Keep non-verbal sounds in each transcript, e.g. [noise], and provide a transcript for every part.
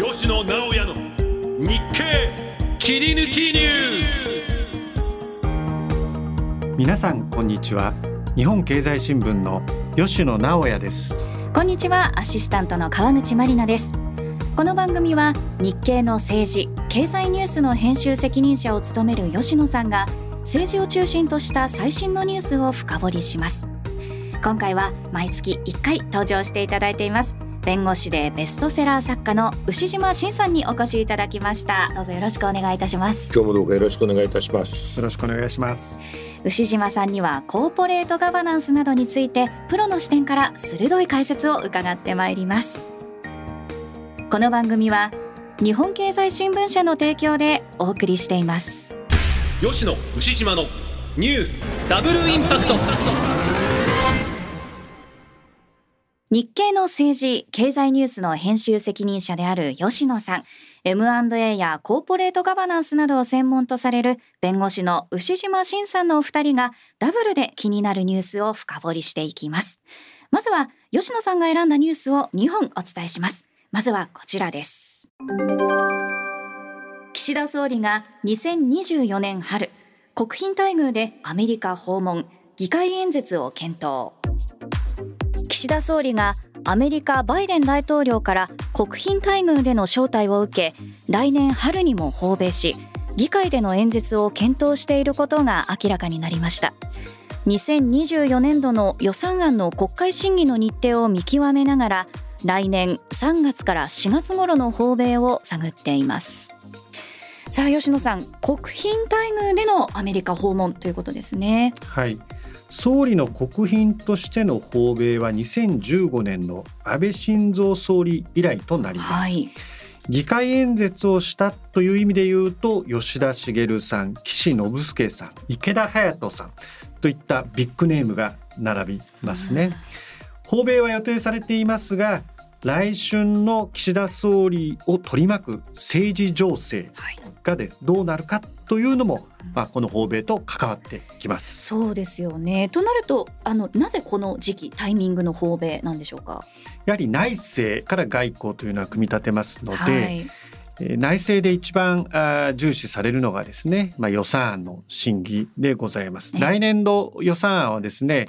吉野直哉の日経切り抜きニュース皆さんこんにちは。日本経済新聞の吉野直哉です。こんにちは。アシスタントの川口真理奈です。この番組は日経の政治経済ニュースの編集責任者を務める吉野さんが政治を中心とした最新のニュースを深掘りします。今回は毎月1回登場していただいています。弁護士でベストセラー作家の牛島真さんにお越しいただきました。どうぞよろしくお願いいたします。今日もどうかよろしくお願いいたします。よろしくお願いします。牛島さんにはコーポレートガバナンスなどについてプロの視点から鋭い解説を伺ってまいります。この番組は日本経済新聞社の提供でお送りしています。吉野牛島のニュースダブルインパクト日経の政治経済ニュースの編集責任者である吉野さん。M&A やコーポレートガバナンスなどを専門とされる弁護士の牛島真さんのお二人がダブルで気になるニュースを深掘りしていきます。まずは吉野さんが選んだニュースを2本お伝えします。まずはこちらです。岸田総理が2024年春国賓待遇でアメリカ訪問議会演説を検討。岸田総理がアメリカバイデン大統領から国賓待遇での招待を受け来年春にも訪米し議会での演説を検討していることが明らかになりました。2024年度の予算案の国会審議の日程を見極めながら来年3月から4月頃の訪米を探っています。さあ吉野さん国賓待遇でのアメリカ訪問ということですね。はい。総理の国賓としての訪米は2015年の安倍晋三総理以来となります、はい、議会演説をしたという意味で言うと吉田茂さん岸信介さん池田隼人さんといったビッグネームが並びますね、訪米は予定されていますが来春の岸田総理を取り巻く政治情勢がでどうなるかというのも、まあ、この訪米と関わってきます。そうですよね。となるとあのなぜこの時期タイミングの訪米なんでしょうか？やはり内政から外交というのは組み立てますので、はい内政で一番あ重視されるのがですね、まあ、予算案の審議でございます。来年度予算案はですね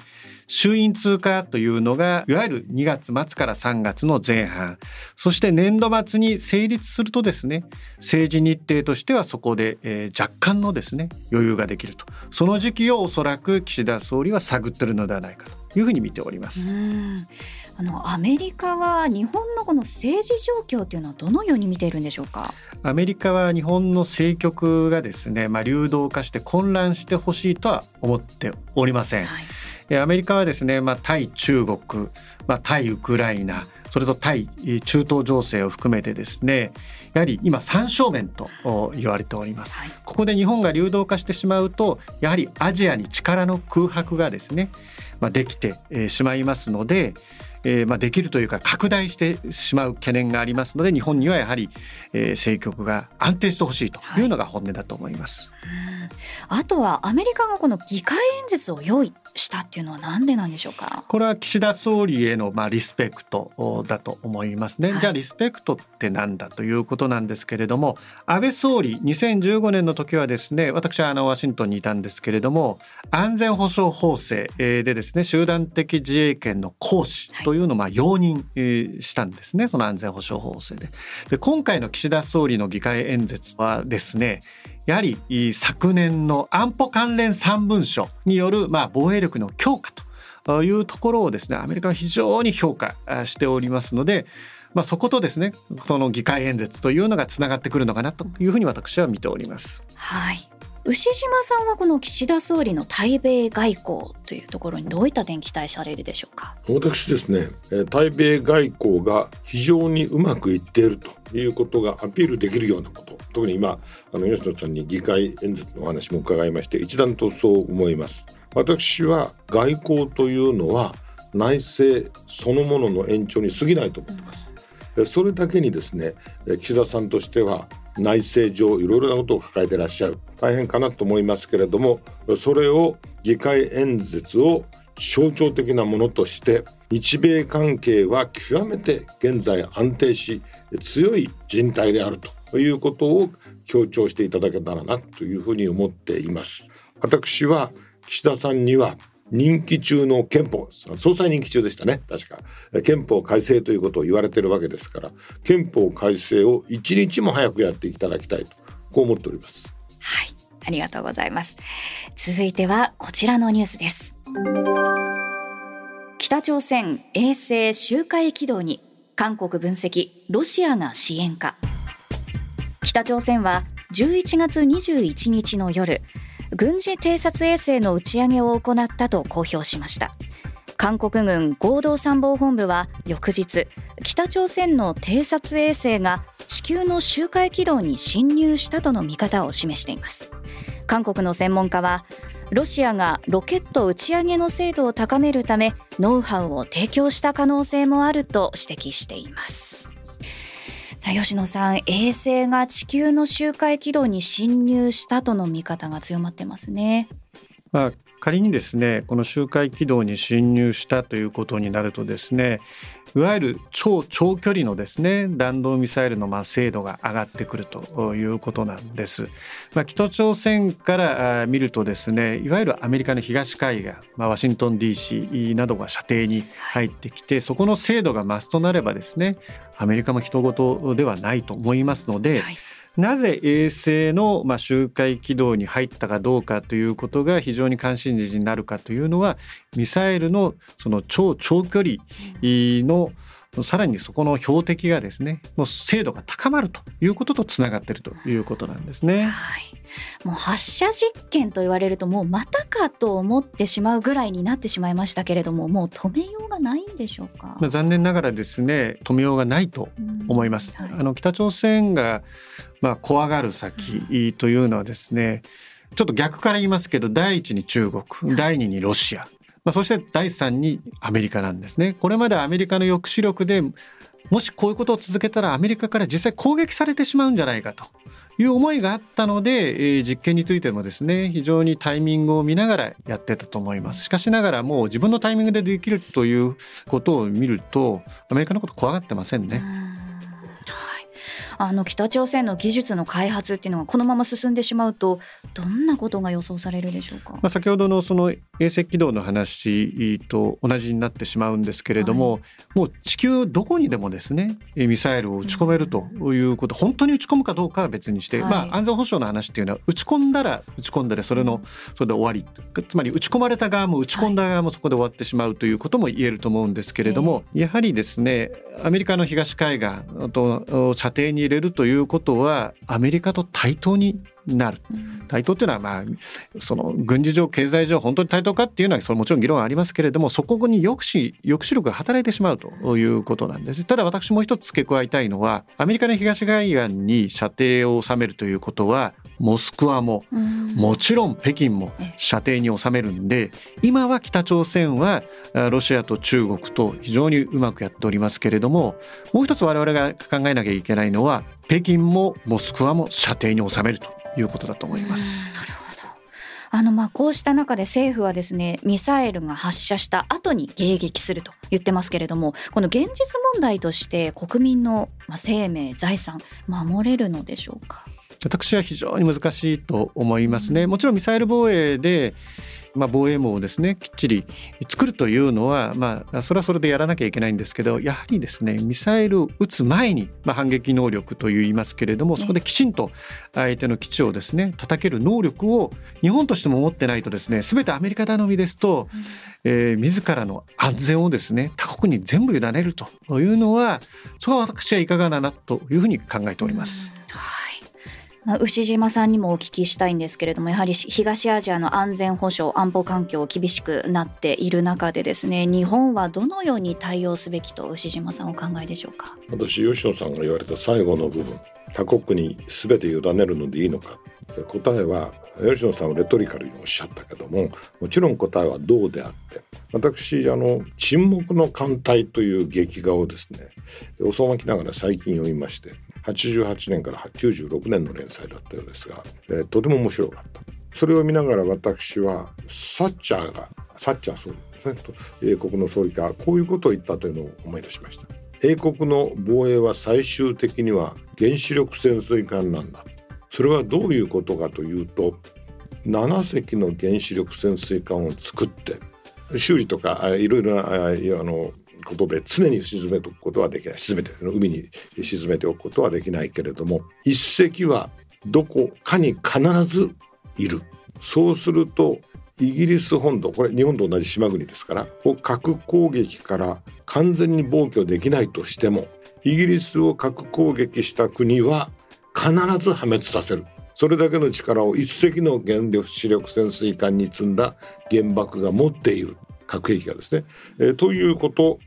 衆院通過というのがいわゆる2月末から3月の前半そして年度末に成立するとですね政治日程としてはそこで、えー、若干のですね余裕ができるとその時期をおそらく岸田総理は探ってるのではないかというふうに見ております。あのアメリカは日本のこの政治状況というのはどのように見ているんでしょうか？アメリカは日本の政局がですね、まあ、流動化して混乱してほしいとは思っておりません。はい。アメリカはですね、まあ、対中国、まあ、対ウクライナそれと対中東情勢を含めてですねやはり今三正面と言われております、はい、ここで日本が流動化してしまうとやはりアジアに力の空白がですね、まあ、できてしまいますのでえー、まあ、できるというか拡大してしまう懸念がありますので日本にはやはり、えー、政局が安定してほしいとい。うのが本音だと思います、はい、あとはアメリカがこの議会演説を用意したっていうのはなんでなんでしょうか？これは岸田総理へのまあリスペクトだと思いますね、はい、じゃあリスペクトってなんだということなんですけれども安倍総理2015年の時はですね私はあのワシントンにいたんですけれども安全保障法制でですね集団的自衛権の行使というのをまあ容認したんですねその安全保障法制で。で今回の岸田総理の議会演説はですねやはり昨年の安保関連3文書によるまあ防衛力の強化というところをですねアメリカは非常に評価しておりますので、まあ、そことですねその議会演説というのがつながってくるのかなというふうに私は見ております。はい牛島さんはこの岸田総理の対米外交というところにどういった点期待されるでしょうか？私ですね対米外交が非常にうまくいっているということがアピールできるようなこと特に今あの吉野さんに議会演説のお話も伺いまして一段とそう思います。私は外交というのは内政そのものの延長に過ぎないと思ってます、うん、それだけにですね岸田さんとしては内政上いろいろなことを抱えてらっしゃる。大変かなと思いますけれどもそれを議会演説を象徴的なものとして日米関係は極めて現在安定し強い人態であるということを強調していただけたらなというふうに思っています。私は岸田さんには任期中の憲法総裁任期中でしたね。確か。憲法改正ということを言われてるわけですから憲法改正を一日も早くやっていただきたいとこう思っております。はい。ありがとうございます。続いてはこちらのニュースです。北朝鮮衛星周回軌道に韓国分析ロシアが支援か。北朝鮮は11月21日の夜軍事偵察衛星の打ち上げを行ったと公表しました。韓国軍合同参謀本部は翌日北朝鮮の偵察衛星が地球の周回軌道に侵入したとの見方を示しています。韓国の専門家はロシアがロケット打ち上げの精度を高めるためノウハウを提供した可能性もあると指摘しています。さあ吉野さん衛星が地球の周回軌道に侵入したとの見方が強まってますね。まあ仮にですねこの周回軌道に侵入したということになるとですねいわゆる超長距離のですね弾道ミサイルのまあ精度が上がってくるということなんです。まあ、北朝鮮から見るとですねいわゆるアメリカの東海岸、まあ、ワシントン DC などが射程に入ってきてそこの精度が増すとなればですねアメリカも人事ではないと思いますので、はいなぜ衛星のま周回軌道に入ったかどうかということが非常に関心事になるかというのはミサイルのその超長距離のさらにそこの標的がですねの精度が高まるということとつながっているということなんですね。はいもう発射実験と言われるともうまたかと思ってしまうぐらいになってしまいましたけれどももう止めようがないんでしょうか、まあ、残念ながらですね止めようがないと思います。はい、あの北朝鮮がまあ怖がる先というのはですねちょっと逆から言いますけど第一に中国第二にロシア、まあ、そして第三にアメリカなんですね。これまでアメリカの抑止力でもしこういうことを続けたらアメリカから実際攻撃されてしまうんじゃないかと。いう思いがあったので、えー、実験についてもですね非常にタイミングを見ながらやってたと思います。しかしながらもう自分のタイミングでできるということを見るとアメリカのこと怖がってませんね。あの北朝鮮の技術の開発っていうのがこのまま進んでしまうとどんなことが予想されるでしょうか、まあ、先ほどのその衛星軌道の話と同じになってしまうんですけれども、はい、もう地球どこにでもですねミサイルを撃ち込めるということ、うん、本当に撃ち込むかどうかは別にして、はい、まあ、安全保障の話っていうのは撃ち込んだら撃ち込んだでそれのそれで終わり。つまり撃ち込まれた側も撃ち込んだ側もそこで終わってしまうということも言えると思うんですけれども、やはりですねアメリカの東海岸と射程に入れるということはアメリカと対等になる。対等っていうのはまあその軍事上経済上本当に対等かっていうのはそれもちろん議論はありますけれどもそこに抑止抑止力が働いてしまうということなんです。ただ私もう一つ付け加えたいのはアメリカの東海岸に射程を収めるということはモスクワももちろん北京も射程に収めるんで今は北朝鮮はロシアと中国と非常にうまくやっておりますけれどももう一つ我々が考えなきゃいけないのは北京もモスクワも射程に収めるということだと思います。なるほど。あのまあこうした中で政府はですねミサイルが発射した後に迎撃すると言ってますけれどもこの現実問題として国民の生命財産守れるのでしょうか？私は非常に難しいと思いますね。もちろんミサイル防衛でまあ、防衛網をですねきっちり作るというのは、まあ、それはそれでやらなきゃいけないんですけどやはりですねミサイルを撃つ前に、まあ、反撃能力と言いますけれどもそこできちんと相手の基地をですね叩ける能力を日本としても持ってないとですね全てアメリカ頼みですと、えー、自らの安全をですね他国に全部委ねるというのはそれは私はいかがななというふうに考えております。まあ、牛島さんにもお聞きしたいんですけれどもやはり東アジアの安全保障安保環境厳しくなっている中でですね日本はどのように対応すべきと牛島さんお考えでしょうか？私吉野さんが言われた最後の部分他国に全て委ねるのでいいのか。答えは吉野さんはレトリカルにおっしゃったけどももちろん答えはどうであって私あの「沈黙の艦隊」という劇画をですね遅まきながら最近読みまして88年から96年の連載だったようですが、えー、とても面白かった。それを見ながら私はサッチャーがサッチャー総理ですねと英国の総理がこういうことを言ったというのを思い出しました。英国の防衛は最終的には原子力潜水艦なんだそれはどういうことかというと7隻の原子力潜水艦を作って修理とかいろいろなあのことで常に沈めておくことはできない。沈めて海に沈めておくことはできないけれども一隻はどこかに必ずいる。そうするとイギリス本土これ日本と同じ島国ですから核攻撃から完全に防御できないとしてもイギリスを核攻撃した国は必ず破滅させる。それだけの力を一隻の原子力潜水艦に積んだ原爆が持っている。核兵器がですね、えー、ということを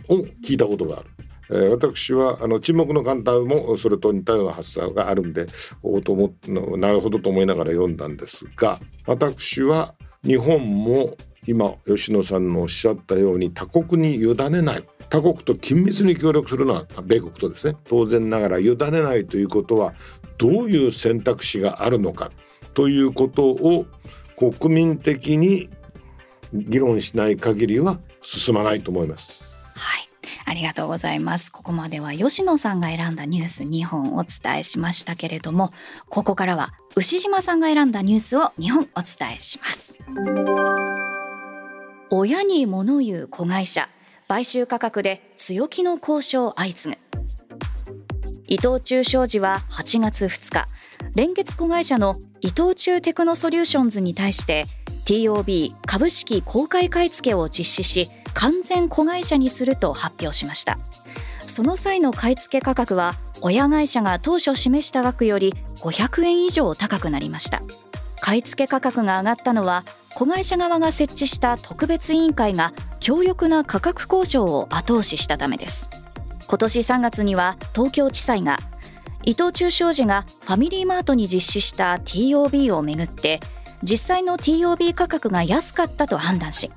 聞いたことがある。えー、私はあの沈黙の艦隊もそれと似たような発想があるんでおともなるほどと思いながら読んだんですが私は日本も今吉野さんのおっしゃったように他国に委ねない他国と緊密に協力するのは米国とですね当然ながら委ねないということはどういう選択肢があるのかということを国民的に議論しない限りは進まないと思います。はいありがとうございます。ここまでは吉野さんが選んだニュース2本お伝えしましたけれども、ここからは牛島さんが選んだニュースを2本お伝えします。親に物言う子会社、買収価格で強気の交渉相次ぐ。伊藤忠商事は8月2日、連結子会社の伊藤忠テクノソリューションズに対して TOB 株式公開買い付けを実施し完全子会社にすると発表しました。その際の買い付け価格は親会社が当初示した額より500円以上高くなりました。買い付け価格が上がったのは子会社側が設置した特別委員会が強力な価格交渉を後押ししたためです。今年3月には東京地裁が伊藤忠商事がファミリーマートに実施した TOB をめぐって実際の TOB 価格が安かったと判断し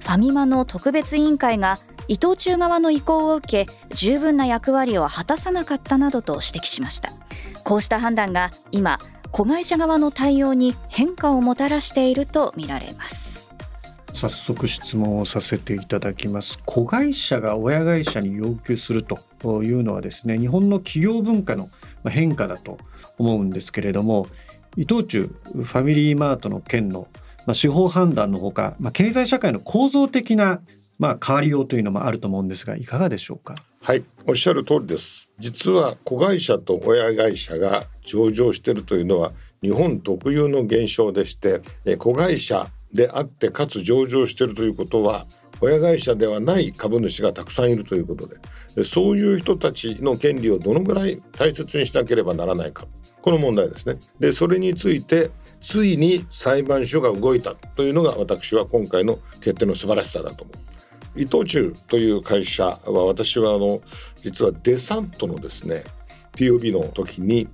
ファミマの特別委員会が伊藤忠側の意向を受け十分な役割を果たさなかったなどと指摘しました。こうした判断が今子会社側の対応に変化をもたらしているとみられます。早速質問をさせていただきます。子会社が親会社に要求するというのはですね日本の企業文化の変化だと思うんですけれども伊藤忠ファミリーマートの件の、まあ、司法判断のほか、まあ、経済社会の構造的な、まあ、変わりようというのもあると思うんですがいかがでしょうか？はいおっしゃる通りです。実は子会社と親会社が上場しているというのは日本特有の現象でして子会社であってかつ上場しているということは親会社ではない株主がたくさんいるということでそういう人たちの権利をどのぐらい大切にしなければならないか。この問題ですね。でそれについてついに裁判所が動いたというのが私は今回の決定の素晴らしさだと思う。伊藤忠という会社は私はあの実はデサントのですね TOB の時に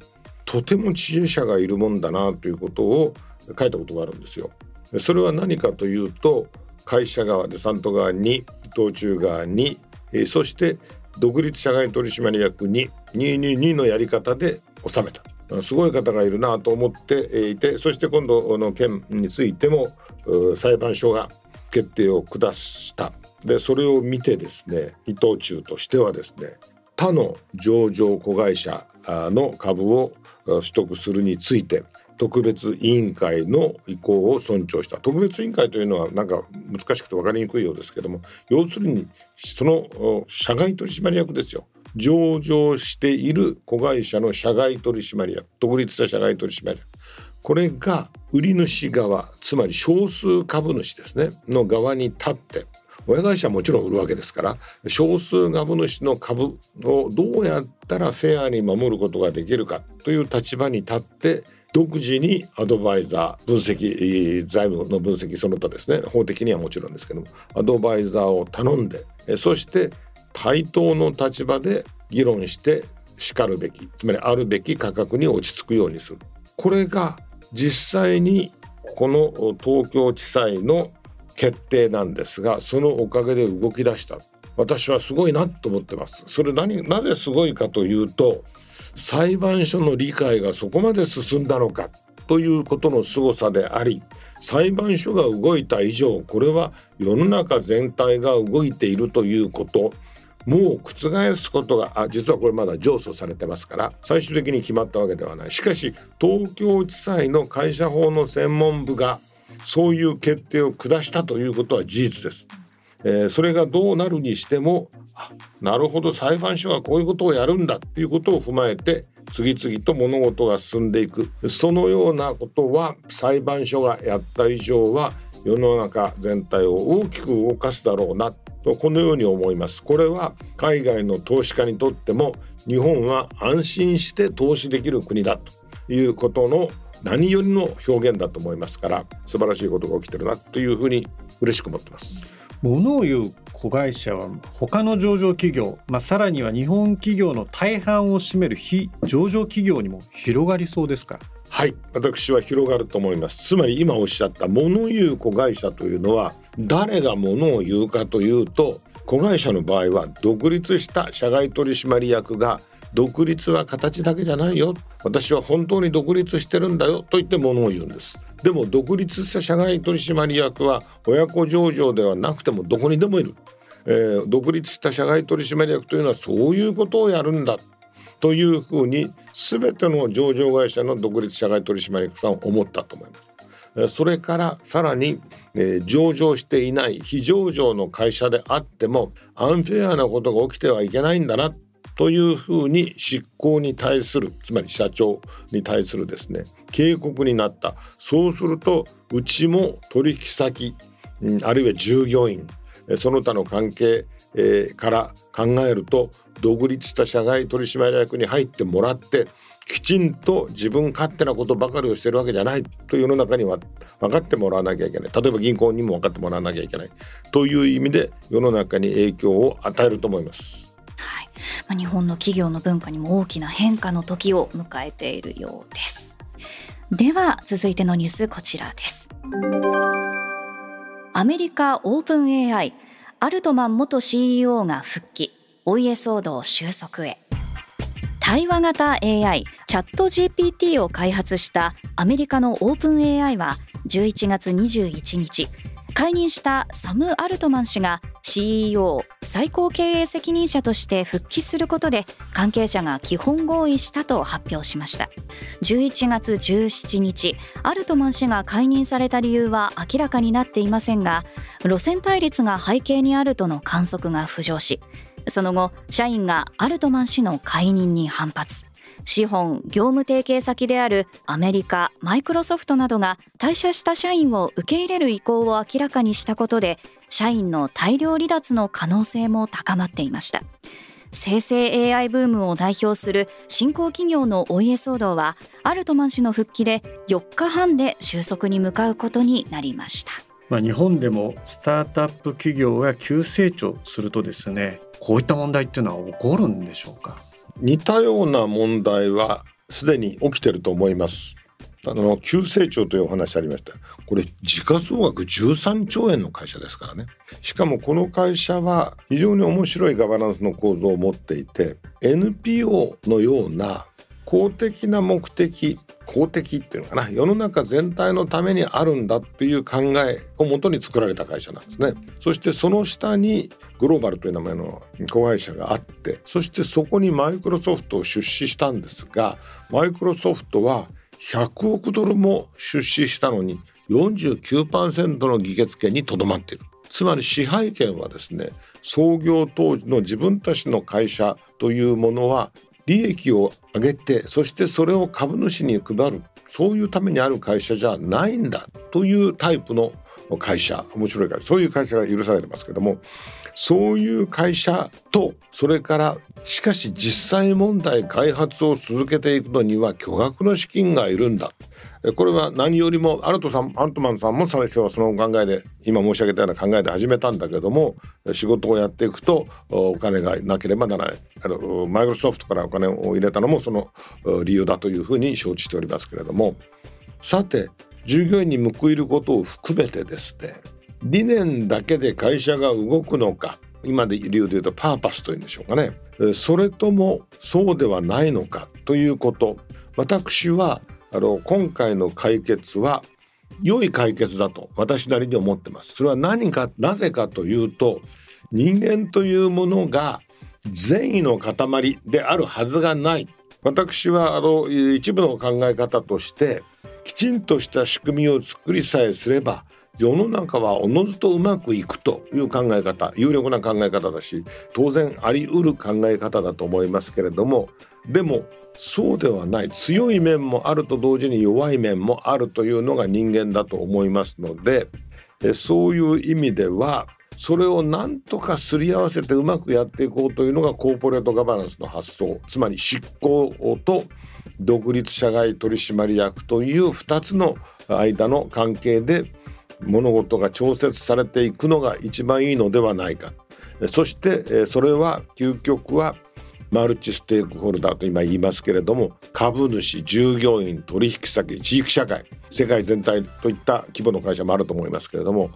とても知恵者がいるもんだなということを書いたことがあるんですよ。それは何かというと会社側デサント側に伊藤忠側にそして独立社外取締役に222のやり方で収めたすごい方がいるなと思っていてそして今度の件についても裁判所が決定を下した。でそれを見てですね伊藤忠としてはですね他の上場子会社の株を取得するについて特別委員会の意向を尊重した。特別委員会というのはなんか難しくて分かりにくいようですけども要するにその社外取締役ですよ。上場している子会社の社外取締役独立した社外取締役。これが売り主側つまり少数株主ですねの側に立って親会社はもちろん売るわけですから少数株主の株をどうやったらフェアに守ることができるかという立場に立って独自にアドバイザー分析財務の分析その他ですね法的にはもちろんですけどもアドバイザーを頼んでそして対等の立場で議論してしかるべきつまりあるべき価格に落ち着くようにする。これが実際にこの東京地裁の決定なんですがそのおかげで動き出した。私はすごいなと思ってます。それ何なぜすごいかというと裁判所の理解がそこまで進んだのか。ということの凄さであり裁判所が動いた以上これは世の中全体が動いているということ。もう覆すことがあ実はこれまだ上訴されてますから最終的に決まったわけではない。しかし東京地裁の会社法の専門部がそういう決定を下したということは事実です。えー、それがどうなるにしてもなるほど裁判所はこういうことをやるんだっていうことを踏まえて次々と物事が進んでいく。そのようなことは裁判所がやった以上は世の中全体を大きく動かすだろうな。とこのように思います。これは海外の投資家にとっても日本は安心して投資できる国だということの何よりの表現だと思いますから素晴らしいことが起きてるなというふうに嬉しく思ってます。物を言う子会社は他の上場企業、まあ、さらには日本企業の大半を占める非上場企業にも広がりそうですか？はい私は広がると思います。つまり今おっしゃった物言う子会社というのは誰が物を言うかというと子会社の場合は独立した社外取締役が独立は形だけじゃないよ。私は本当に独立してるんだよと言って物を言うんです。でも独立した社外取締役は親子上場ではなくてもどこにでもいる、えー、独立した社外取締役というのはそういうことをやるんだというふうに全ての上場会社の独立社外取締役さん思ったと思います。それからさらに、えー、上場していない非上場の会社であってもアンフェアなことが起きてはいけないんだなというふうに執行に対するつまり社長に対するですね警告になった。そうするとうちも取引先、あるいは従業員その他の関係、から考えると独立した社外取締役に入ってもらってきちんと自分勝手なことばかりをしてるわけじゃないと世の中には分かってもらわなきゃいけない例えば銀行にも分かってもらわなきゃいけないという意味で世の中に影響を与えると思います。はいまあ、日本の企業の文化にも大きな変化の時を迎えているようです。では続いてのニュースこちらです。アメリカオープン AI アルトマン元 CEO が復帰お家騒動収束へ対話型 AI チャット GPT を開発したアメリカのオープン AI は11月21日解任したサム・アルトマン氏が CEO 最高経営責任者として復帰することで関係者が基本合意したと発表しました。11月17日アルトマン氏が解任された理由は明らかになっていませんが路線対立が背景にあるとの観測が浮上しその後社員がアルトマン氏の解任に反発。資本業務提携先であるアメリカマイクロソフトなどが退社した社員を受け入れる意向を明らかにしたことで社員の大量離脱の可能性も高まっていました。生成 AI ブームを代表する新興企業のお家騒動はアルトマン氏の復帰で4日半で収束に向かうことになりました。まあ、日本でもスタートアップ企業が急成長するとですねこういった問題っていうのは起こるんでしょうか？似たような問題はすでに起きてると思います。あの急成長というお話ありました。これ時価総額13兆円の会社ですからね。しかもこの会社は非常に面白いガバナンスの構造を持っていて NPO のような公的な目的公的っていうのかな世の中全体のためにあるんだっていう考えをもとに作られた会社なんですね。そしてその下にグローバルという名前の子会社があってそしてそこにマイクロソフトを出資したんですがマイクロソフトは100億ドルも出資したのに49%の議決権にとどまっている。つまり支配権はですね創業当時の自分たちの会社というものは利益を上げてそしてそれを株主に配るそういうためにある会社じゃないんだというタイプの会社面白いからそういう会社が許されてますけどもそういう会社とそれからしかし実際問題開発を続けていくのには巨額の資金がいるんだ。これは何よりもアルトさんアントマンさんも最初はその考えで今申し上げたような考えで始めたんだけども仕事をやっていくとお金がなければならない。あのマイクロソフトからお金を入れたのもその理由だというふうに承知しておりますけれども。さて従業員に報いることを含めてですね。理念だけで会社が動くのか。今で理由で言うとパーパスというんでしょうかね。それともそうではないのかということ。私はあの今回の解決は良い解決だと私なりに思ってます。それは何かなぜかというと人間というものが善意の塊であるはずがない。私はあの一部の考え方としてきちんとした仕組みを作りさえすれば世の中はおのずとうまくいくという考え方有力な考え方だし当然あり得る考え方だと思いますけれどもでもそうではない。強い面もあると同時に弱い面もあるというのが人間だと思いますのでそういう意味ではそれを何とかすり合わせてうまくやっていこうというのがコーポレートガバナンスの発想つまり執行と独立社外取締役という2つの間の関係で物事が調節されていくのが一番いいのではないか。そしてそれは究極はマルチステークホルダーと今言いますけれども株主従業員取引先地域社会世界全体といった規模の会社もあると思いますけれども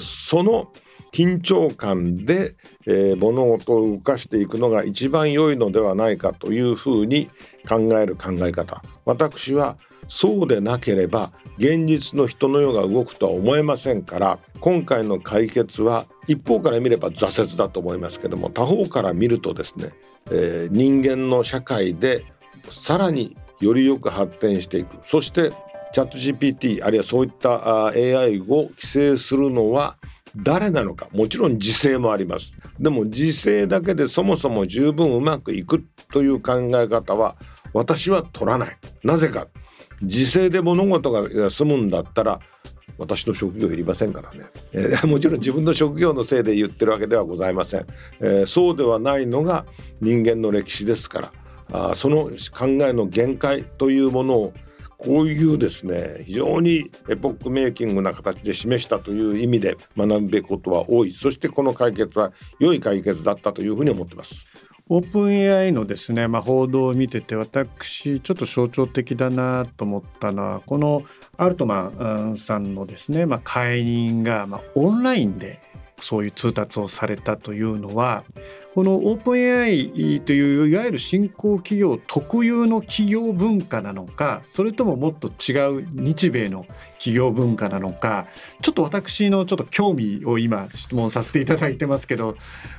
その緊張感で、え、物事を動かしていくのが一番良いのではないかというふうに考える考え方。私はそうでなければ現実の人の世が動くとは思えませんから今回の解決は一方から見れば挫折だと思いますけども他方から見るとですね、えー、人間の社会でさらによりよく発展していく。そしてチャット GPT あるいはそういった AI を規制するのは誰なのか。もちろん時勢もあります。でも時勢だけでそもそも十分うまくいくという考え方は私は取らない。なぜか。時勢で物事が済むんだったら私の職業いりませんからね、えー、もちろん自分の職業のせいで言ってるわけではございません、えー、そうではないのが人間の歴史ですから。あその考えの限界というものをこういうですね非常にエポックメイキングな形で示したという意味で学ぶべきことは多い。そしてこの解決は良い解決だったというふうに思ってます。オープン AI のですね、まあ、報道を見てて私ちょっと象徴的だなと思ったのはこのアルトマンさんのですね、まあ、解任が、まあ、オンラインでそういう通達をされたというのはこのオープン AI といういわゆる新興企業特有の企業文化なのかそれとももっと違う日米の企業文化なのかちょっと私のちょっと興味を今質問させていただいてますけど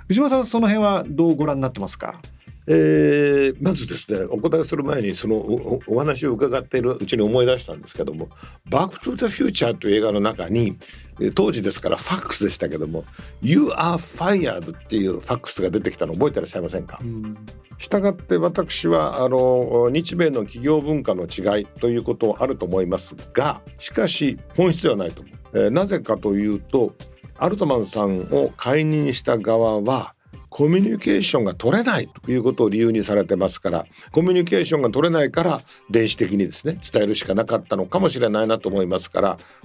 藤間さんその辺はどうご覧になってますか？えー、まずですねお答えする前にそのお話を伺っているうちに思い出したんですけども「バック・トゥ・ザ・フューチャー」という映画の中に当時ですからファックスでしたけども「You are fired」っていうファックスが出てきたの覚えてらっしゃいませんか、したがって私はあの日米の企業文化の違いということあると思いますがしかし本質ではないと思う。えー、なぜかというとアルトマンさんを解任した側はコミュニケーションが取れないということを理由にされてますからコミュニケーションが取れないから電子的にですね伝えるしかなかったのかもしれないなと思いますか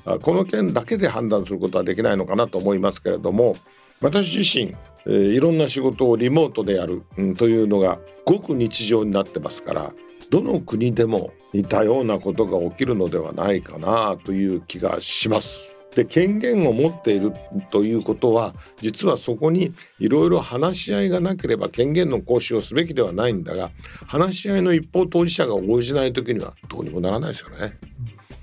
らこの件だけで判断することはできないのかなと思いますけれども私自身、いろんな仕事をリモートでやる、というのがごく日常になってますからどの国でも似たようなことが起きるのではないかなという気がします。で権限を持っているということは実はそこにいろいろ話し合いがなければ権限の行使をすべきではないんだが話し合いの一方当事者が応じない時にはどうにもならないですよね。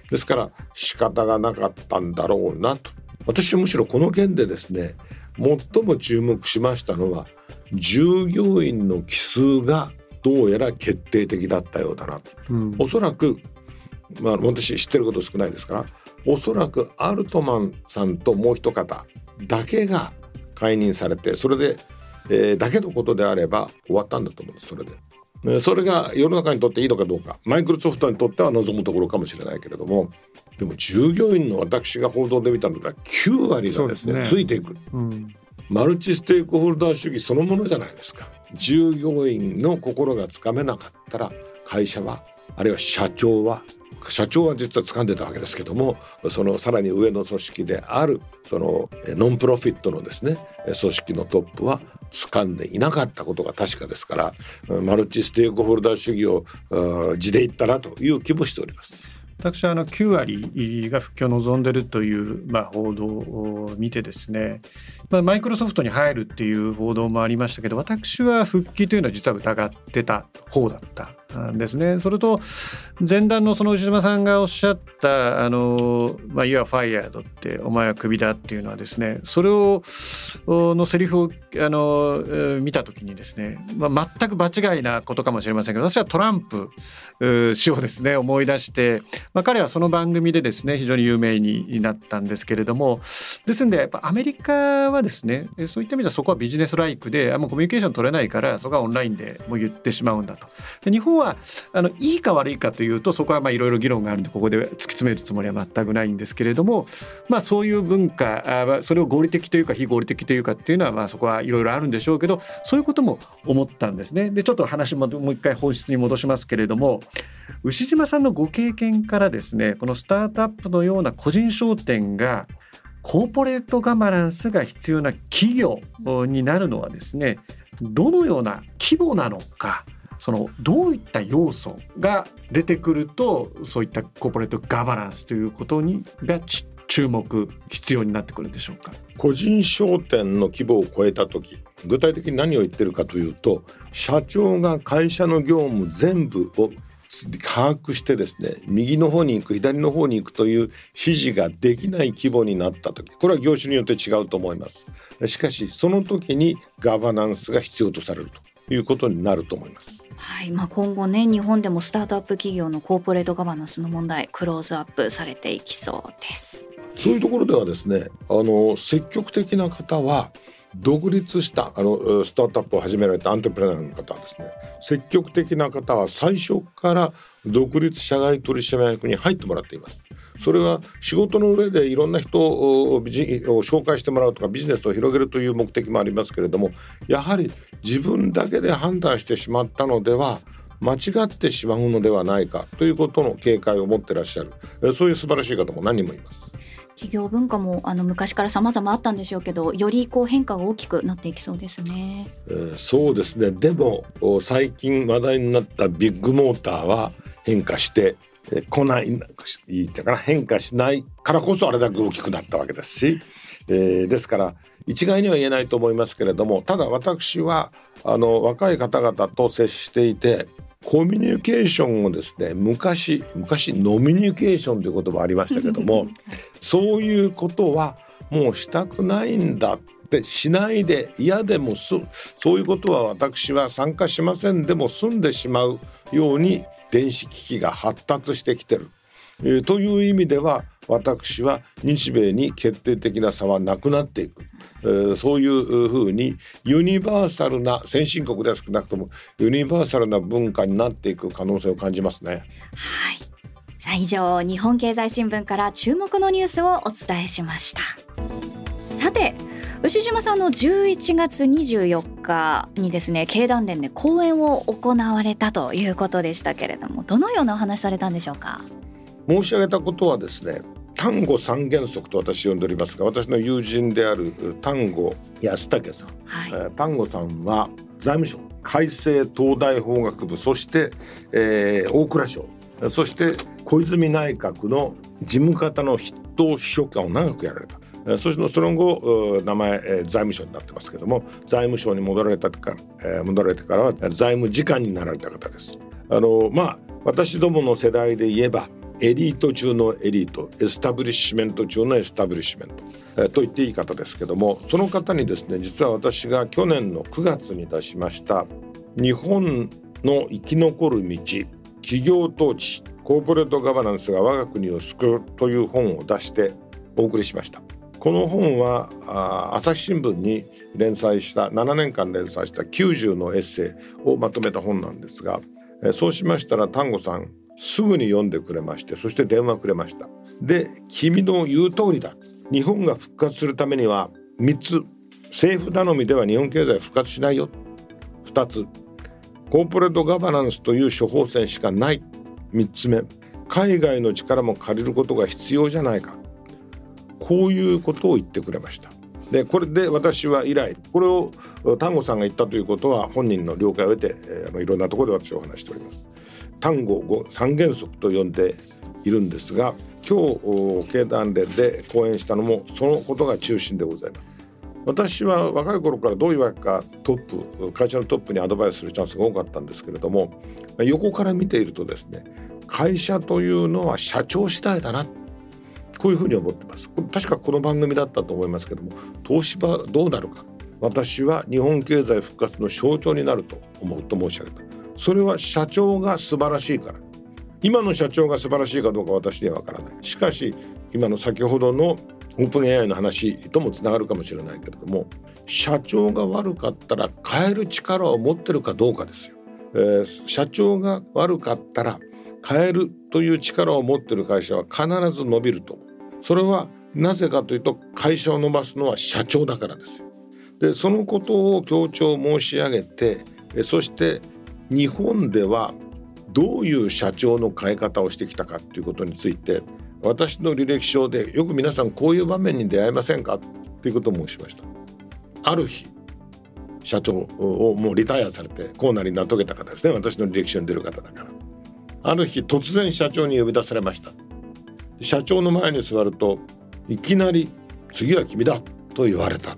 ですから仕方がなかったんだろうなと。私はむしろこの件でですね最も注目しましたのは従業員の奇数がどうやら決定的だったようだなと、うん、おそらくまあ私知ってること少ないですからおそらくアルトマンさんともう一方だけが解任されてそれで、えー、だけのことであれば終わったんだと思うんですそれで。それが世の中にとっていいのかどうか。マイクロソフトにとっては望むところかもしれないけれども。でも従業員の私が報道で見たのが9割がですね、ね、ついていく、うん、マルチステークホルダー主義そのものじゃないですか。従業員の心がつかめなかったら会社はあるいは社長は社長は実は掴んでたわけですけどもそのさらに上の組織であるそのノンプロフィットのですね組織のトップは掴んでいなかったことが確かですからマルチステークホルダー主義を地でいったなという気もしております。私はあの9割が復帰を望んでるという、まあ、報道を見てですね、まあ、マイクロソフトに入るっていう報道もありましたけど私は復帰というのは実は疑ってた方だったですね。それと前段のその牛島さんがおっしゃったあの「まあ、You are fired」って「お前はクビだ」っていうのはですねそれをのセリフをあの見た時にですね、まあ、全く場違いなことかもしれませんけど私はトランプ氏をですね思い出して、まあ、彼はその番組でですね非常に有名になったんですけれどもですんでやっぱアメリカはですねそういった意味ではそこはビジネスライクであもうコミュニケーション取れないからそこはオンラインでもう言ってしまうんだと。で日本はあのいいか悪いかというとそこはいろいろ議論があるんでここで突き詰めるつもりは全くないんですけれども、まあ、そういう文化それを合理的というか非合理的というかっていうのはまあそこはいろいろあるんでしょうけどそういうことも思ったんですね。でちょっと話ももう一回本質に戻しますけれども牛島さんのご経験からですねこのスタートアップのような個人商店がコーポレートガバナンスが必要な企業になるのはですねどのような規模なのかそのどういった要素が出てくるとそういったコーポレートガバナンスということにが注目必要になってくるんでしょうか？個人商店の規模を超えた時具体的に何を言ってるかというと社長が会社の業務全部を把握してですね右の方に行く左の方に行くという指示ができない規模になった時これは業種によって違うと思います。しかしその時にガバナンスが必要とされるということになると思います。はい。まあ、今後ね日本でもスタートアップ企業のコーポレートガバナンスの問題クローズアップされていきそうですそういうところではですねあの積極的な方は独立したあのスタートアップを始められたアントプレナーの方はですね積極的な方は最初から独立社外取締役に入ってもらっています。それは仕事の上でいろんな人を紹介してもらうとかビジネスを広げるという目的もありますけれどもやはり自分だけで判断してしまったのでは間違ってしまうのではないかということの警戒を持ってらっしゃるそういう素晴らしい方も何人もいます。企業文化もあの昔から様々あったんでしょうけどよりこう変化が大きくなっていきそうですね、えー、そうですね。でも最近話題になったビッグモーターは変化して来ないいいってかな変化しないからこそあれだけ大きくなったわけですし、えー、ですから一概には言えないと思いますけれどもただ私はあの若い方々と接していてコミュニケーションをですね昔昔ノミニケーションという言葉ありましたけども [laughs] そういうことはもうしたくないんだってしないで嫌でもすそういうことは私は参加しませんでも済んでしまうように電子機器が発達してきてる、えー、という意味では私は日米に決定的な差はなくなっていく、えー、そういうふうにユニバーサルな先進国では少なくともユニバーサルな文化になっていく可能性を感じますね。はい。さあ以上日本経済新聞から注目のニュースをお伝えしました。さて牛島さんの11月24日にですね経団連で講演を行われたということでしたけれどもどのようなお話されたんでしょうか？申し上げたことはですね単語三原則と私呼んでおりますが私の友人である単語安武さん、はい、単語さんは財務省改正東大法学部そして、えー、大蔵省そして小泉内閣の事務方の筆頭秘書官を長くやられた。そしてその後名前財務省になってますけども財務省に戻られたから、戻られてからは財務次官になられた方です。あのまあ私どもの世代で言えばエリート中のエリートエスタブリッシュメント中のエスタブリッシュメント、えー、と言っていい方ですけどもその方にですね実は私が去年の9月に出しました「日本の生き残る道企業統治コーポレートガバナンスが我が国を救う」という本を出してお送りしました。この本は朝日新聞に連載した7年間連載した90のエッセイをまとめた本なんですがそうしましたら丹後さんすぐに読んでくれましてそして電話くれました。で君の言う通りだ。日本が復活するためには3つ政府頼みでは日本経済復活しないよ。2つコーポレートガバナンスという処方箋しかない。3つ目海外の力も借りることが必要じゃないか。こういうことを言ってくれました。でこれで私は以来これを丹後さんが言ったということは本人の了解を得て、えー、いろんなところで私はお話しております。単語三原則と呼んでいるんですが今日経団連で講演したのもそのことが中心でございます。私は若い頃からどういうわけかトップ会社のトップにアドバイスするチャンスが多かったんですけれども横から見ているとですね会社というのは社長次第だなこういうふうに思ってます。確かこの番組だったと思いますけども東芝どうなるか。私は日本経済復活の象徴になると思うと申し上げた。それは社長が素晴らしいから。今の社長が素晴らしいかどうか私にはわからない。しかし今の先ほどのオープン AI の話ともつながるかもしれないけれども社長が悪かったら変える力を持ってるかどうかですよ、えー、社長が悪かったら変えるという力を持ってる会社は必ず伸びると。それはなぜかというと会社を伸ばすのは社長だからですよ。でそのことを強調申し上げてそして日本ではどういう社長の変え方をしてきたかということについて私の履歴書でよく皆さんこういう場面に出会えませんか？ということを申しました。ある日社長をもうリタイアされてコーナーに名遂げた方ですね。私の履歴書に出る方だから。ある日突然社長に呼び出されました。社長の前に座るといきなり「次は君だ」と言われた。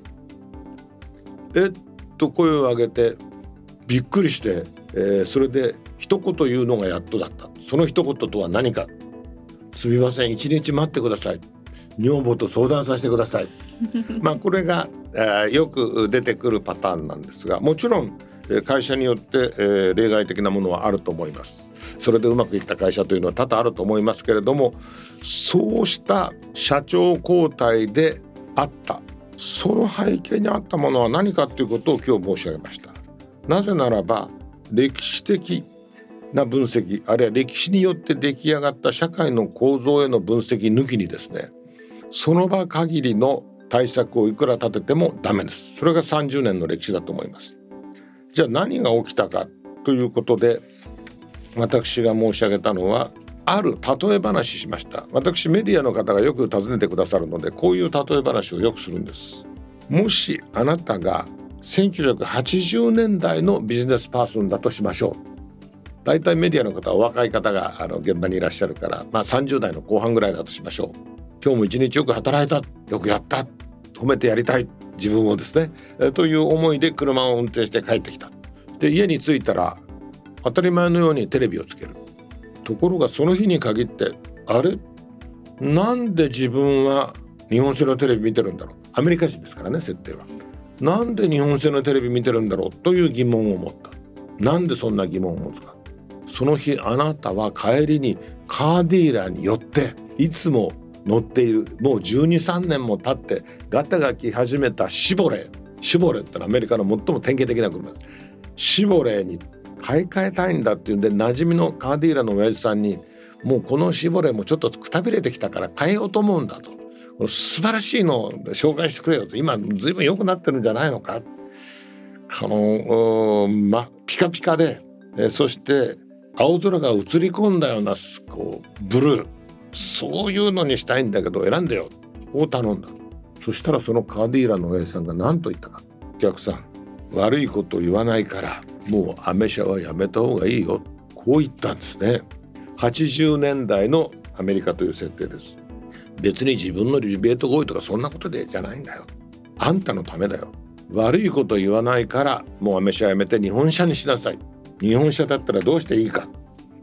えっと声を上げてびっくりして、えー、それで一言言うのがやっとだった。その一言とは何か。すみません。一日待ってください。女房と相談させてください。[laughs] まあこれが、えー、よく出てくるパターンなんですがもちろん会社によって、えー、例外的なものはあると思います。それでうまくいった会社というのは多々あると思いますけれどもそうした社長交代であった。その背景にあったものは何かということを今日申し上げました。なぜならば歴史的な分析あるいは歴史によって出来上がった社会の構造への分析抜きにですねその場限りの対策をいくら立ててもダメです。それが30年の歴史だと思います。じゃあ何が起きたかということで私が申し上げたのはある例え話しました。私メディアの方がよく尋ねてくださるのでこういう例え話をよくするんです。もしあなたが1980年代のビジネスパーソンだとしましょう。大体メディアの方は若い方があの現場にいらっしゃるからまあ30代の後半ぐらいだとしましょう。今日も一日よく働いた。よくやった。褒めてやりたい。自分をですね。という思いで車を運転して帰ってきた。で家に着いたら当たり前のようにテレビをつける。ところがその日に限ってあれ？なんで自分は日本製のテレビ見てるんだろう。アメリカ人ですからね設定は。なんで日本製のテレビ見てるんだろうという疑問を持った。なんでそんな疑問を持つか。その日あなたは帰りにカーディーラーによっていつも乗っているもう123年も経ってガタが来始めたシボレーシボレーってのはアメリカの最も典型的な車ですシボレーに買い替えたいんだっていうんで馴染みのカーディーラーの親父さんにもうこのシボレーもちょっとくたびれてきたから変えようと思うんだと素晴らしいのを紹介してくれよと今ずいぶん良くなってるんじゃないのか。あの、ま、ピカピカでえそして青空が映り込んだようなこうブルー。そういうのにしたいんだけど選んでよ。こう頼んだ。そしたらそのカーディーラの親父さんが何と言ったか。お客さん悪いこと言わないからもうアメ車はやめた方がいいよ。こう言ったんですね。80年代のアメリカという設定です。別に自分のリベート合意とかそんなことでじゃないんだよ。あんたのためだよ。悪いこと言わないからもうアメ車やめて日本車にしなさい。日本車だったらどうしていいか。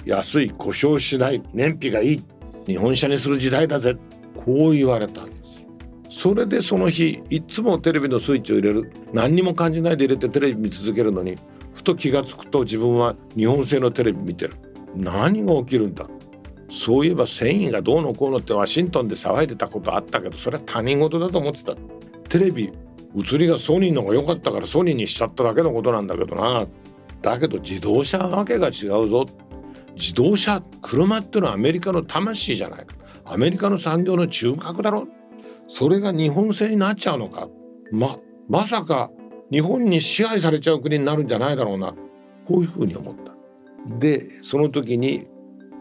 安い故障しない。燃費がいい。日本車にする時代だぜ。こう言われたんですそれでその日いつもテレビのスイッチを入れる。何にも感じないで入れてテレビ見続けるのにふと気が付くと自分は日本製のテレビ見てる。何が起きるんだ。そういえば繊維がどうのこうのってワシントンで騒いでたことあったけどそれは他人事だと思ってた。テレビ映りがソニーの方が良かったからソニーにしちゃっただけのことなんだけどな。だけど自動車わけが違うぞ。自動車車ってのはアメリカの魂じゃない。かアメリカの産業の中核だろ。それが日本製になっちゃうのか。ままさか日本に支配されちゃう国になるんじゃないだろうな。こういうふうに思った。でその時に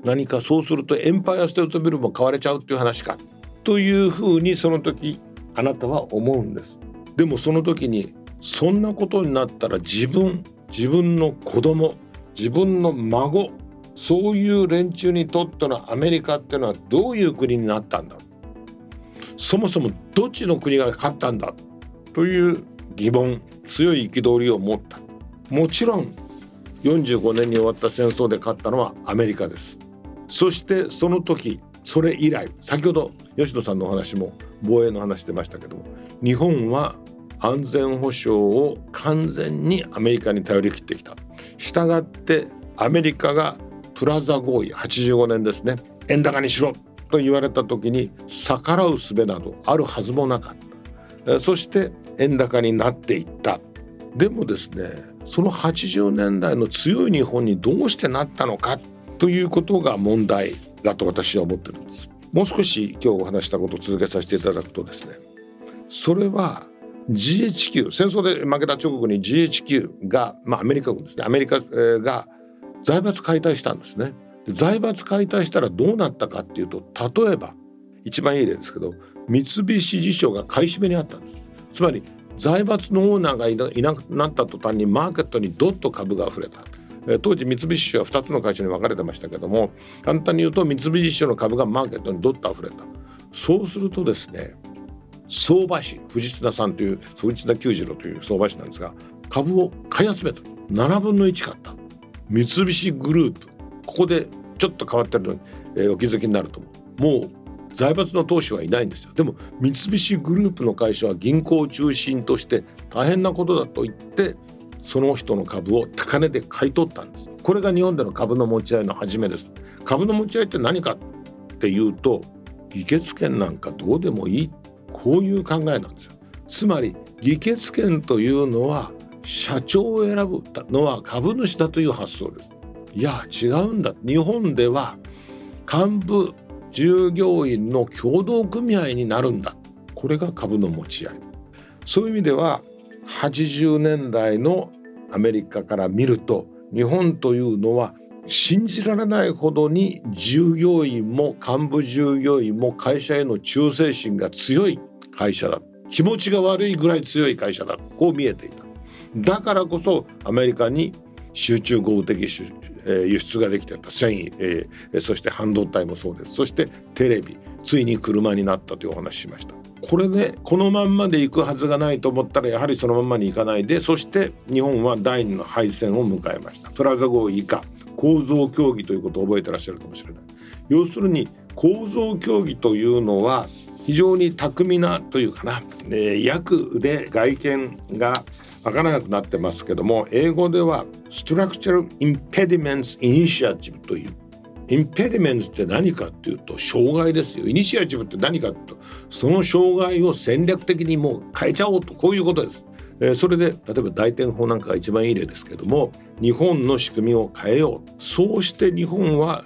何かそうするとエンパイアステートビルも買われちゃうっていう話か。というふうにその時あなたは思うんです。でもその時にそんなことになったら自分自分の子供自分の孫そういう連中にとってのアメリカっていうのはどういう国になったんだそもそもどっちの国が勝ったんだという疑問強い憤りを持った。もちろん45年に終わった戦争で勝ったのはアメリカです。そしてその時それ以来先ほど吉野さんのお話も防衛の話してましたけど日本は安全保障を完全にアメリカに頼り切ってきた。したがってアメリカがプラザ合意85年ですね円高にしろと言われた時に逆らう術などあるはずもなかったそして円高になっていったでもですねその80年代の強い日本にどうしてなったのかっということが問題だと私は思ってるんです。もう少し今日お話したことを続けさせていただくとですねそれは GHQ 戦争で負けた直後に GHQ が、まあ、アメリカ軍ですね。アメリカが財閥解体したんですね。財閥解体したらどうなったかっていうと例えば一番いい例ですけど三菱地所が買い占めにあったんです。つまり財閥のオーナーがいなくなった途端にマーケットにどっと株が溢れた。当時三菱地所は2つの会社に分かれてましたけども簡単に言うと三菱地所の株がマーケットにどっと溢れた。そうするとですね相場師藤綱さんという藤綱久次郎という相場師なんですが株を買い集めた。7分の1買った。三菱グループ。ここでちょっと変わってるのに、えー、お気づきになるともう財閥の投資はいないんですよ。でも三菱グループの会社は銀行を中心として大変なことだと言ってその人の株を高値で買い取ったんです。これが日本での株の持ち合いの始めです。株の持ち合いって何かっていうと議決権なんかどうでもいい。こういう考えなんですよ。つまり議決権というのは社長を選ぶのは株主だという発想です。いや違うんだ。日本では幹部従業員の共同組合になるんだ。これが株の持ち合い。そういう意味では80年代のアメリカから見ると日本というのは信じられないほどに従業員も幹部従業員も会社への忠誠心が強い会社だ。気持ちが悪いぐらい強い会社だ。こう見えていた。だからこそアメリカに集中豪雨的輸出ができてた。繊維、え、そして半導体もそうです。そしてテレビついに車になったというお話しました。これねこのまんまで行くはずがないと思ったらやはりそのままにいかないでそして日本は第二の敗戦を迎えました。プラザ合意以下構造協議ということを覚えてらっしゃるかもしれない。要するに構造協議というのは非常に巧みなというかな、えー、訳で外見がわからなくなってますけども英語では Structural Impediments Initiative というインペディメンツって何かっていうと障害ですよ。イニシアチブって何かとその障害を戦略的にもう変えちゃおうと。こういうことです。えー、それで例えば大転法なんかが一番いい例ですけども日本の仕組みを変えよう。そうして日本は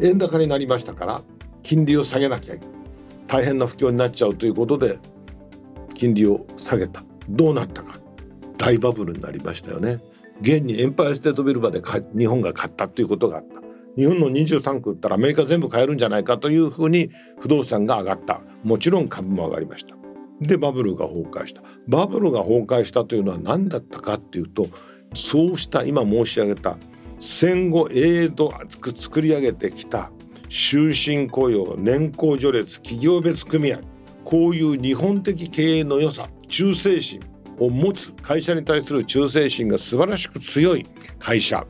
円高になりましたから金利を下げなきゃ大変な不況になっちゃうということで金利を下げた。どうなったか。大バブルになりましたよね。現にエンパイアステートビルまで日本が買ったということがあった。日本の23区ったらアメリカ全部買えるんじゃないかというふうに不動産が上がった。もちろん株も上がりました。でバブルが崩壊した。バブルが崩壊したというのは何だったかっていうとそうした今申し上げた戦後英度作り上げてきた終身雇用年功序列企業別組合こういう日本的経営の良さ忠誠心を持つ会社に対する忠誠心が素晴らしく強い会社。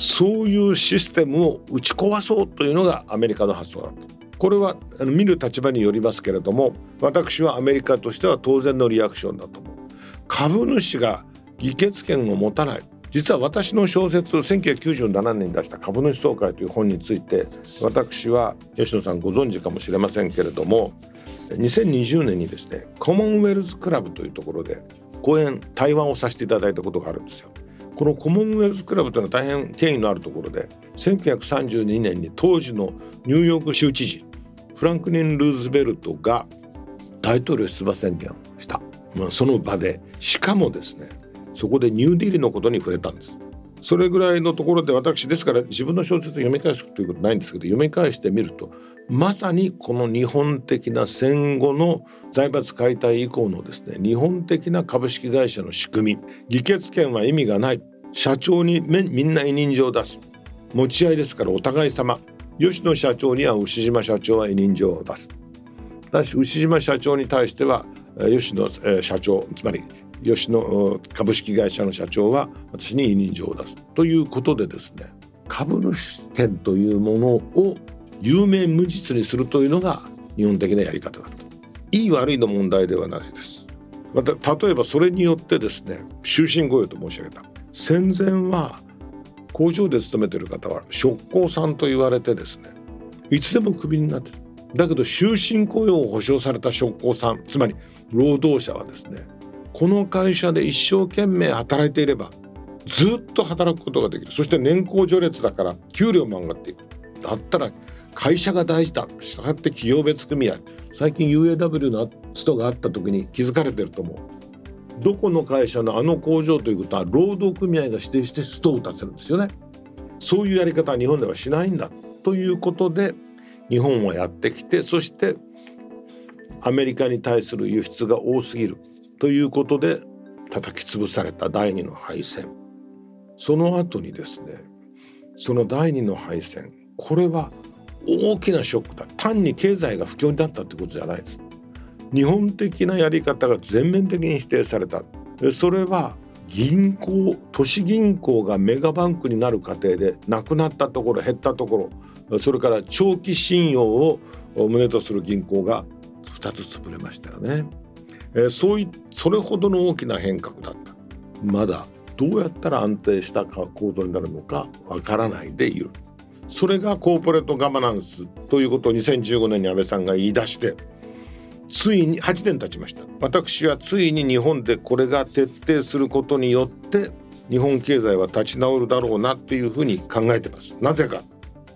そういうシステムを打ち壊そうというのがアメリカの発想だと。これは見る立場によりますけれども私はアメリカとしては当然のリアクションだと思う。株主が議決権を持たない実は私の小説1997年に出した「株主総会」という本について私は吉野さんご存知かもしれませんけれども2020年にですねコモンウェルズクラブというところで講演対話をさせていただいたことがあるんですよ。このコモンウェルズクラブというのは大変権威のあるところで1932年に当時のニューヨーク州知事フランクリン・ルーズベルトが大統領出馬宣言をした、まあ、その場で。しかもですねそこでニューディールのことに触れたんです。それぐらいのところで私ですから自分の小説読み返すということないんですけど読み返してみるとまさにこの日本的な戦後の財閥解体以降のですね日本的な株式会社の仕組み議決権は意味がない。社長にみんな委任状を出す。持ち合いですからお互い様。吉野社長には牛島社長は委任状を出す。だし牛島社長に対しては吉野社長つまり吉野株式会社の社長は私に委任状を出す。ということでですね株主権というものを有名無実にするというのが日本的なやり方だと。いい悪いの問題ではないです。また例えばそれによってですね終身雇用と申し上げた。戦前は工場で勤めてる方は職工さんと言われてですねいつでもクビになってる。だけど終身雇用を保障された職工さんつまり労働者はですねこの会社で一生懸命働いていればずっと働くことができる。そして年功序列だから給料も上がっていく。だったら会社が大事だ。したがって企業別組合。最近 UAW のストがあった時に気づかれてると思う。どこの会社のあの工場ということは労働組合が指定してストを打たせるんですよね。そういうやり方は日本ではしないんだということで日本はやってきてそしてアメリカに対する輸出が多すぎるということで叩き潰された第二の敗戦。その後にですねその第二の敗戦これは大きなショックだ。単に経済が不況になったってことじゃないです。日本的なやり方が全面的に否定された。それは銀行都市銀行がメガバンクになる過程でなくなったところ減ったところそれから長期信用を旨とする銀行が2つ潰れましたよね、えー、そういそれほどの大きな変革だった。まだどうやったら安定した構造になるのかわからないでいる。それがコーポレートガバナンスということを2015年に安倍さんが言い出してついに8年経ちました。私はついに日本でこれが徹底することによって日本経済は立ち直るだろうなというふうに考えてます。なぜか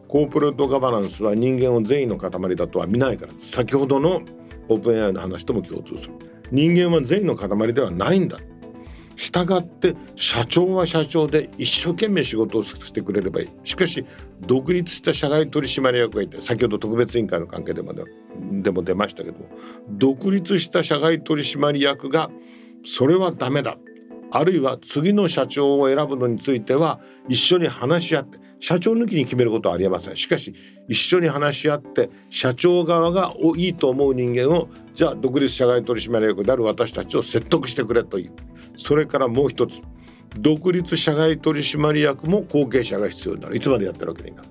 コーポレートガバナンスは人間を善意の塊だとは見ないから先ほどのオープン AI の話とも共通する。人間は善意の塊ではないんだ。したがって社長は社長で一生懸命仕事をしてくれればいい。しかし独立した社外取締役がいて先ほど特別委員会の関係でもでも出ましたけども独立した社外取締役がそれはダメだ。あるいは次の社長を選ぶのについては一緒に話し合って社長抜きに決めることはありえません。しかし一緒に話し合って社長側がいいと思う人間をじゃあ独立社外取締役である私たちを説得してくれという。それからもう一つ。独立社外取締役も後継者が必要になる。いつまでやってるわけにいか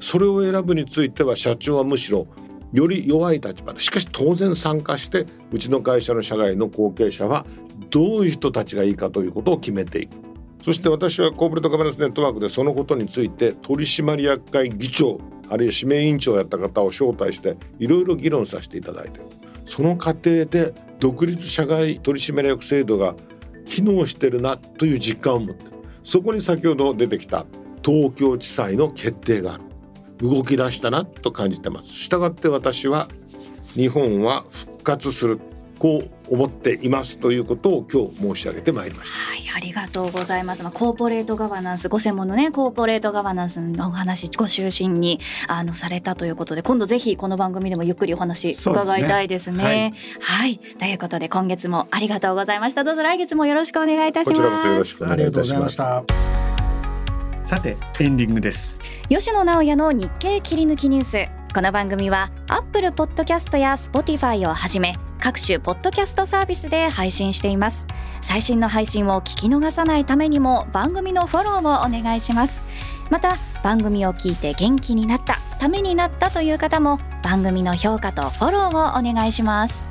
それを選ぶについては社長はむしろより弱い立場でしかし当然参加してうちの会社の社外の後継者はどういう人たちがいいかということを決めていく。そして私はコーポレートガバナンスネットワークでそのことについて取締役会議長あるいは指名委員長をやった方を招待していろいろ議論させていただいてその過程で独立社外取締役制度が機能してるなという実感を持ってそこに先ほど出てきた東京地裁の決定がある。動き出したなと感じてます。したがって私は日本は復活する。こう思っていますということを今日申し上げてまいりました。はい、ありがとうございます。まあ、コーポレートガバナンス、ご専門のね、コーポレートガバナンスのお話、ご就寝にあのされたということで、今度ぜひこの番組でもゆっくりお話伺いたいですね。すねはい、はい、ということで今月もありがとうございました。どうぞ来月もよろしくお願いいたします。こちらこそよろしくお願いいたします。さてエンディングです。吉野直也の日経切り抜きニュース。この番組はアップルポッドキャストやスポティファイをはじめ。各種ポッドキャストサービスで配信しています。最新の配信を聞き逃さないためにも番組のフォローをお願いします。また番組を聞いて元気になったためになったという方も番組の評価とフォローをお願いします。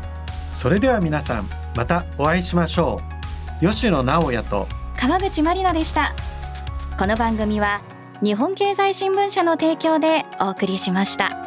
それでは皆さんまたお会いしましょう。吉野直也と川口まりなでした。この番組は日本経済新聞社の提供でお送りしました。